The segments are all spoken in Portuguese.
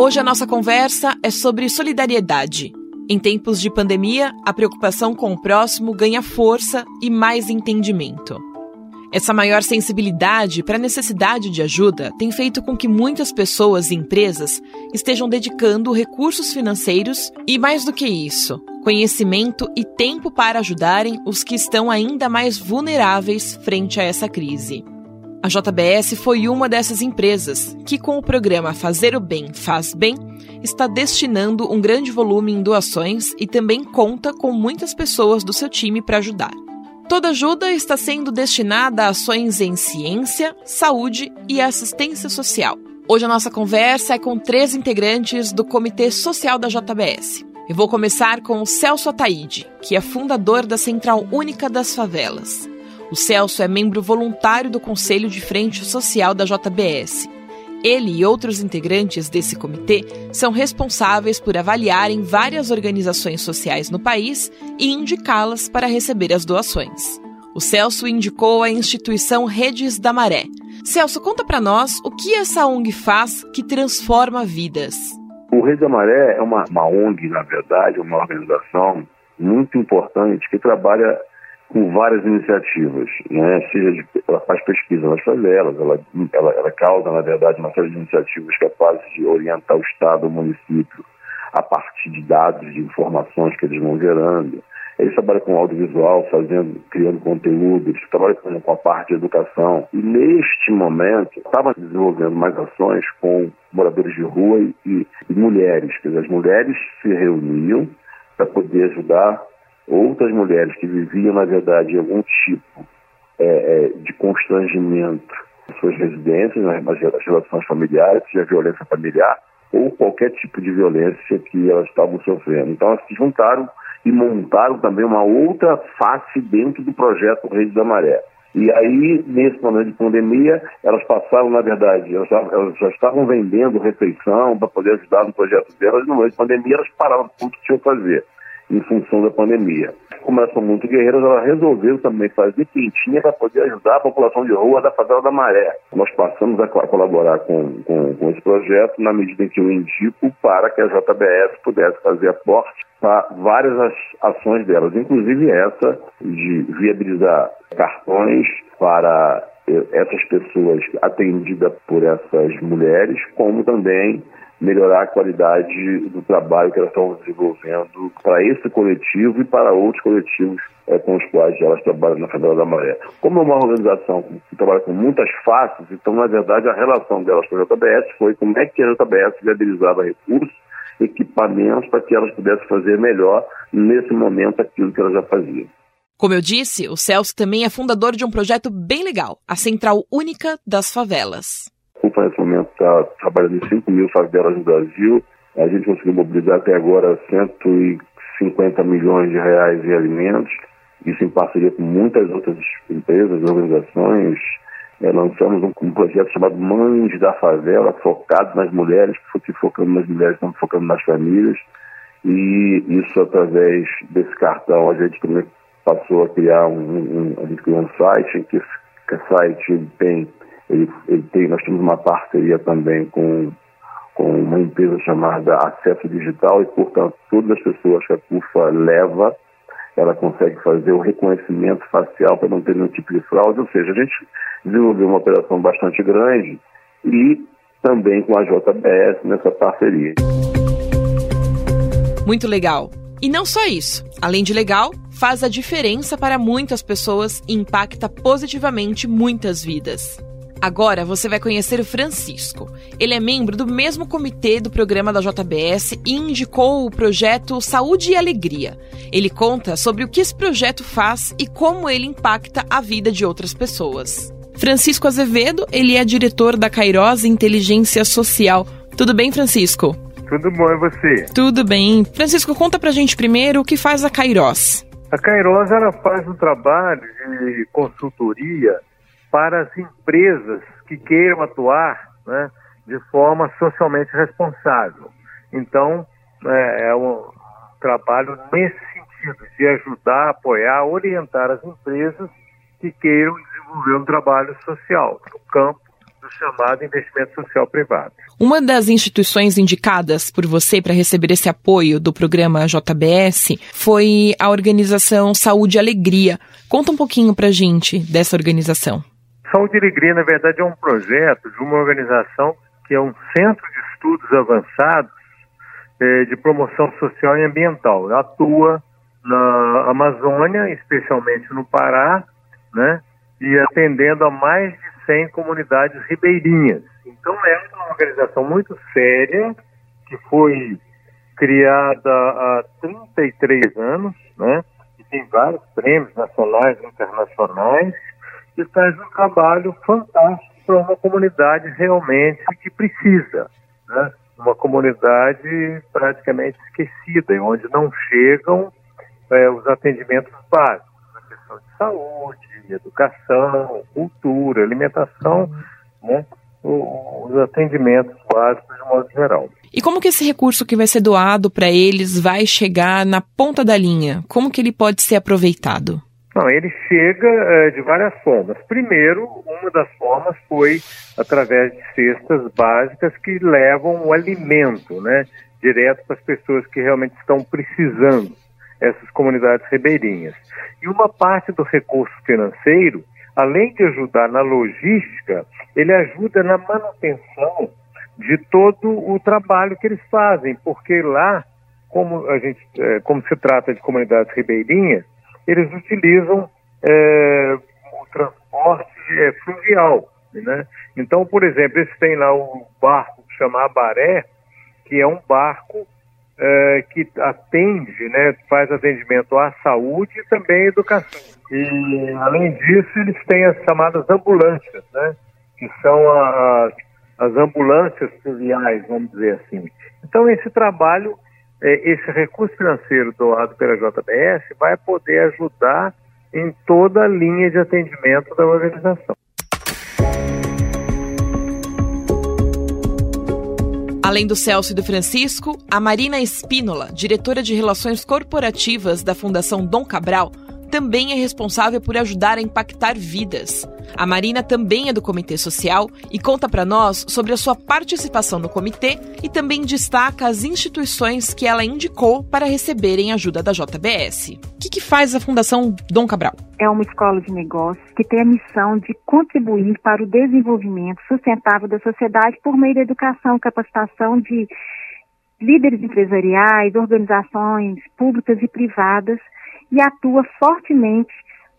Hoje a nossa conversa é sobre solidariedade. Em tempos de pandemia, a preocupação com o próximo ganha força e mais entendimento. Essa maior sensibilidade para a necessidade de ajuda tem feito com que muitas pessoas e empresas estejam dedicando recursos financeiros e, mais do que isso, conhecimento e tempo para ajudarem os que estão ainda mais vulneráveis frente a essa crise. A JBS foi uma dessas empresas que, com o programa Fazer o Bem Faz Bem, está destinando um grande volume em doações e também conta com muitas pessoas do seu time para ajudar. Toda ajuda está sendo destinada a ações em ciência, saúde e assistência social. Hoje a nossa conversa é com três integrantes do Comitê Social da JBS. Eu vou começar com o Celso Ataíde, que é fundador da Central Única das Favelas. O Celso é membro voluntário do Conselho de Frente Social da JBS ele e outros integrantes desse comitê são responsáveis por avaliarem várias organizações sociais no país e indicá-las para receber as doações. O Celso indicou a instituição Redes da Maré. Celso, conta para nós o que essa ONG faz que transforma vidas. O Redes da Maré é uma, uma ONG, na verdade, uma organização muito importante que trabalha com várias iniciativas, né? seja de, ela faz pesquisa nas favelas, ela, ela, ela causa, na verdade, uma série de iniciativas capazes de orientar o Estado, o município, a partir de dados, de informações que eles vão gerando. Eles trabalham com audiovisual, fazendo, criando conteúdo, eles trabalham com, a parte de educação. E neste momento, estava desenvolvendo mais ações com moradores de rua e, e mulheres. Quer dizer, as mulheres se reuniam para poder ajudar outras mulheres que viviam, na verdade, algum tipo é, é, de constrangimento em suas residências, nas relações familiares, seja violência familiar ou qualquer tipo de violência que elas estavam sofrendo. Então, elas se juntaram e montaram também uma outra face dentro do projeto Rede da Maré. E aí, nesse momento de pandemia, elas passaram, na verdade, elas, elas já estavam vendendo refeição para poder ajudar no projeto delas, no momento de pandemia elas pararam tudo que tinham que fazer em função da pandemia. Como elas são muito guerreiras, ela resolveu também fazer quentinha para poder ajudar a população de rua da favela da Maré. Nós passamos a colaborar com, com, com esse projeto na medida em que eu indico para que a JBS pudesse fazer aporte para várias ações delas, inclusive essa de viabilizar cartões para eh, essas pessoas atendidas por essas mulheres, como também melhorar a qualidade do trabalho que elas estão desenvolvendo para esse coletivo e para outros coletivos é, com os quais elas trabalham na Favela da Maré. Como é uma organização que trabalha com muitas faces, então, na verdade, a relação delas com a JBS foi como é que a JBS viabilizava recursos, equipamentos, para que elas pudessem fazer melhor, nesse momento, aquilo que elas já faziam. Como eu disse, o Celso também é fundador de um projeto bem legal, a Central Única das Favelas. CUFA nesse momento está trabalhando em 5 mil favelas no Brasil. A gente conseguiu mobilizar até agora 150 milhões de reais em alimentos, isso em parceria com muitas outras empresas, organizações. É, lançamos um, um, projeto chamado Mães da Favela, focado nas mulheres, que focando nas mulheres, estamos focando nas famílias. E isso através desse cartão a gente também passou a criar um, um, a gente criou um site, que esse site tem ele, ele tem, nós temos uma parceria também com, com uma empresa chamada Acesso Digital e, portanto, todas as pessoas que a CUFA leva, ela consegue fazer o reconhecimento facial para não ter nenhum tipo de fraude. Ou seja, a gente desenvolveu uma operação bastante grande e também com a JBS nessa parceria. Muito legal. E não só isso. Além de legal, faz a diferença para muitas pessoas e impacta positivamente muitas vidas. Agora você vai conhecer o Francisco. Ele é membro do mesmo comitê do programa da JBS e indicou o projeto Saúde e Alegria. Ele conta sobre o que esse projeto faz e como ele impacta a vida de outras pessoas. Francisco Azevedo, ele é diretor da Kairos Inteligência Social. Tudo bem, Francisco? Tudo bom, e você? Tudo bem. Francisco, conta pra gente primeiro o que faz a Kairos. A Kairos ela faz um trabalho de consultoria para as empresas que queiram atuar né, de forma socialmente responsável. Então, é, é um trabalho nesse sentido, de ajudar, apoiar, orientar as empresas que queiram desenvolver um trabalho social no campo do do chamado investimento social privado. Uma das instituições indicadas por você para receber esse apoio do programa JBS foi a organização Saúde e Alegria. Conta um pouquinho para gente dessa organização. Saúde e Alegria, na verdade, é um projeto de uma organização que é um centro de estudos avançados eh, de promoção social e ambiental. Ela atua na Amazônia, especialmente no Pará, né? E atendendo a mais de 100 comunidades ribeirinhas. Então é uma organização muito séria que foi criada há 33 anos, né? E tem vários prêmios nacionais e internacionais e faz um trabalho fantástico para uma comunidade realmente que precisa, né? Uma comunidade praticamente esquecida, onde não chegam é, os atendimentos básicos, a questão de saúde, educação, cultura, alimentação, né, os atendimentos básicos de modo geral. E como que esse recurso que vai ser doado para eles vai chegar na ponta da linha? Como que ele pode ser aproveitado? Não, ele chega é, de várias formas. Primeiro, uma das formas foi através de cestas básicas que levam o alimento, né, direto para as pessoas que realmente estão precisando essas comunidades ribeirinhas. E uma parte do recurso financeiro, além de ajudar na logística, ele ajuda na manutenção de todo o trabalho que eles fazem, porque lá, como a gente, é, como se trata de comunidades ribeirinhas, eles utilizam é, o transporte é, fluvial, né? Então, por exemplo, eles têm lá o barco chamado Baré, que é um barco é, que atende, né, faz atendimento à saúde e também à educação. E, além disso, eles têm as chamadas ambulâncias, né, que são as, as ambulâncias fluviais, vamos dizer assim. Então, esse trabalho, esse recurso financeiro doado pela JBS vai poder ajudar em toda a linha de atendimento da organização. Além do Celso e do Francisco, a Marina Espínola, diretora de Relações Corporativas da Fundação Dom Cabral, também é responsável por ajudar a impactar vidas. A Marina também é do Comitê Social e conta para nós sobre a sua participação no comitê e também destaca as instituições que ela indicou para receberem ajuda da JBS. O que, que faz a Fundação Dom Cabral? É uma escola de negócios que tem a missão de contribuir para o desenvolvimento sustentável da sociedade por meio da educação capacitação de líderes empresariais, organizações públicas e privadas e atua fortemente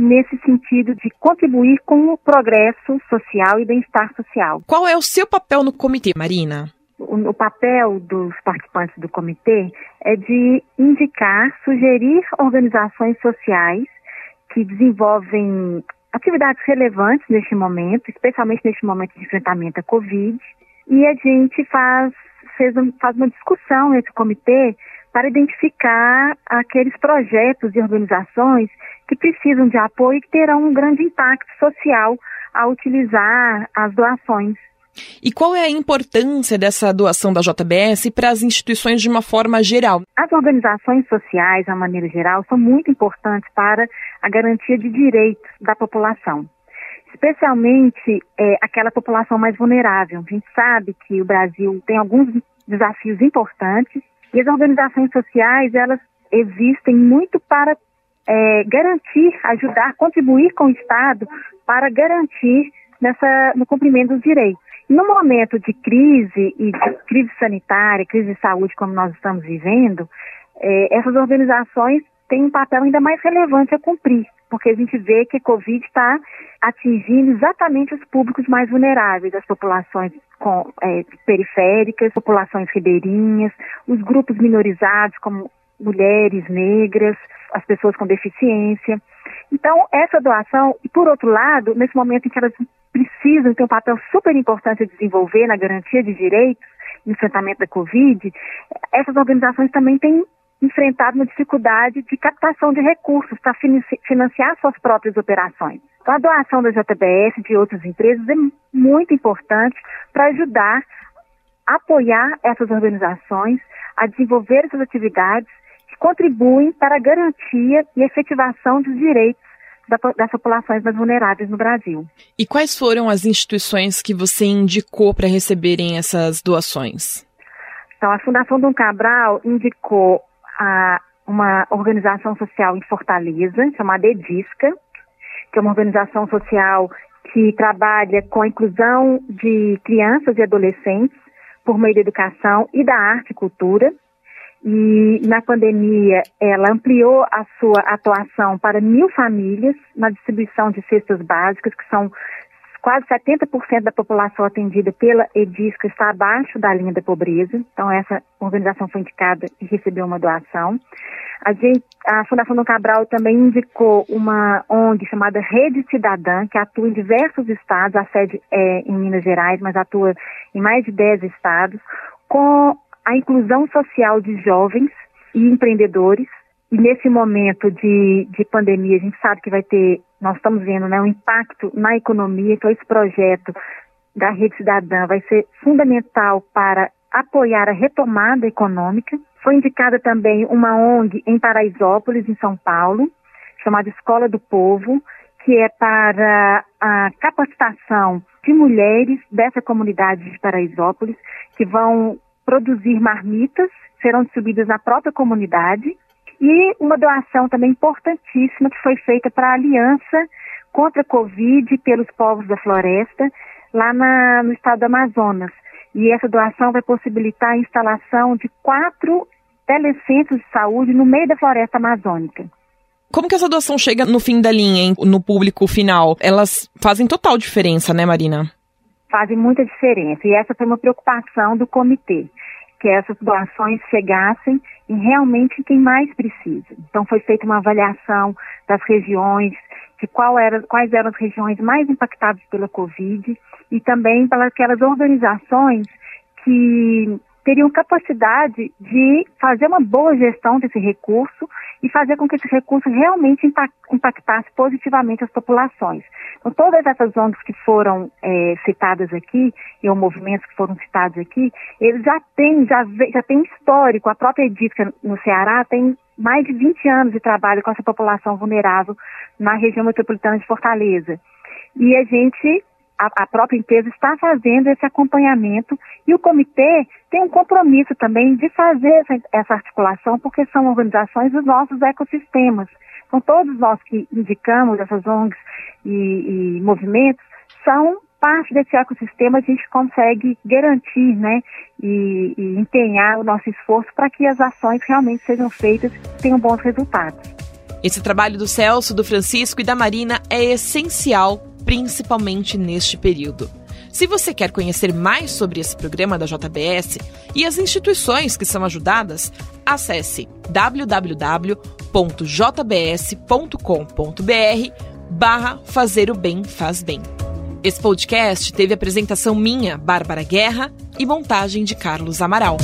nesse sentido de contribuir com o progresso social e bem-estar social. Qual é o seu papel no comitê, Marina? O, o, papel dos participantes do comitê é de indicar, sugerir organizações sociais que desenvolvem atividades relevantes neste momento, especialmente neste momento de enfrentamento à Covid, e a gente faz, fez, faz uma discussão entre o comitê para identificar aqueles projetos e organizações que precisam de apoio e que terão um grande impacto social ao utilizar as doações. E qual é a importância dessa doação da JBS para as instituições de uma forma geral? As organizações sociais, de uma maneira geral, são muito importantes para a garantia de direitos da população, especialmente é, aquela população mais vulnerável. A gente sabe que o Brasil tem alguns desafios importantes e as organizações sociais, elas existem muito para é, garantir, ajudar, contribuir com o Estado para garantir nessa, no cumprimento dos direitos. No momento de crise e de crise sanitária, crise de saúde como nós estamos vivendo, é, essas organizações têm um papel ainda mais relevante a cumprir, porque a gente vê que a Covid está atingindo exatamente os públicos mais vulneráveis, as populações com, é, periféricas, populações ribeirinhas, os grupos minorizados, como mulheres, negras, as pessoas com deficiência. Então, essa doação, e por outro lado, nesse momento em que elas precisam ter um papel super importante a desenvolver na garantia de direitos, enfrentamento da Covid, essas organizações também têm enfrentado uma dificuldade de captação de recursos para financiar suas próprias operações. Então, a doação da JBS e de outras empresas é muito importante para ajudar a apoiar essas organizações a desenvolver essas atividades que contribuem para a garantia e efetivação dos direitos da, das populações mais vulneráveis no Brasil. E quais foram as instituições que você indicou para receberem essas doações? Então, a Fundação Dom Cabral indicou a, uma organização social em Fortaleza, chamada Edisca, que é uma organização social que trabalha com a inclusão de crianças e adolescentes por meio da educação e da arte e cultura. E na pandemia, ela ampliou a sua atuação para mil famílias na distribuição de cestas básicas, que são quase 70% da população atendida pela EDISCA está abaixo da linha da pobreza. Então, essa organização foi indicada e recebeu uma doação. A, gente, a Fundação Dom Cabral também indicou uma ONG chamada Rede Cidadã, que atua em diversos estados, a sede é em Minas Gerais, mas atua em mais de 10 estados, com a inclusão social de jovens e empreendedores. E nesse momento de, de pandemia, a gente sabe que vai ter, nós estamos vendo né, um impacto na economia, então esse projeto da Rede Cidadã vai ser fundamental para apoiar a retomada econômica. Foi indicada também uma ONG em Paraisópolis, em São Paulo, chamada Escola do Povo, que é para a capacitação de mulheres dessa comunidade de Paraisópolis, que vão produzir marmitas, serão distribuídas na própria comunidade. E uma doação também importantíssima que foi feita para a Aliança contra a Covid pelos povos da floresta, lá na, no estado do Amazonas. E essa doação vai possibilitar a instalação de quatro telecentros de saúde no meio da floresta amazônica. Como que essa doação chega no fim da linha, hein, no público final? Elas fazem total diferença, né, Marina? Fazem muita diferença. E essa foi uma preocupação do comitê, que essas doações chegassem realmente quem mais precisa. Então foi feita uma avaliação das regiões, de era, quais eram as regiões mais impactadas pela Covid e também para aquelas organizações que teriam capacidade de fazer uma boa gestão desse recurso e fazer com que esse recurso realmente impactasse positivamente as populações. Então, todas essas ONGs que foram é, citadas aqui, e os movimentos que foram citados aqui, eles já têm, já, já têm histórico, a própria Edífica no Ceará tem mais de 20 anos de trabalho com essa população vulnerável na região metropolitana de Fortaleza. E a gente a, a, própria empresa está fazendo esse acompanhamento e o comitê tem um compromisso também de fazer essa, essa articulação, porque são organizações dos nossos ecossistemas. Então, todos nós que indicamos essas ONGs e, e movimentos são parte desse ecossistema, a gente consegue garantir né, e, e empenhar o nosso esforço para que as ações realmente sejam feitas e tenham bons resultados. Esse trabalho do Celso, do Francisco e da Marina é essencial principalmente neste período. Se você quer conhecer mais sobre esse programa da JBS e as instituições que são ajudadas, acesse www.jbs.com.br barra Fazer o Bem Faz Bem. Esse podcast teve apresentação minha, Bárbara Guerra, e montagem de Carlos Amaral.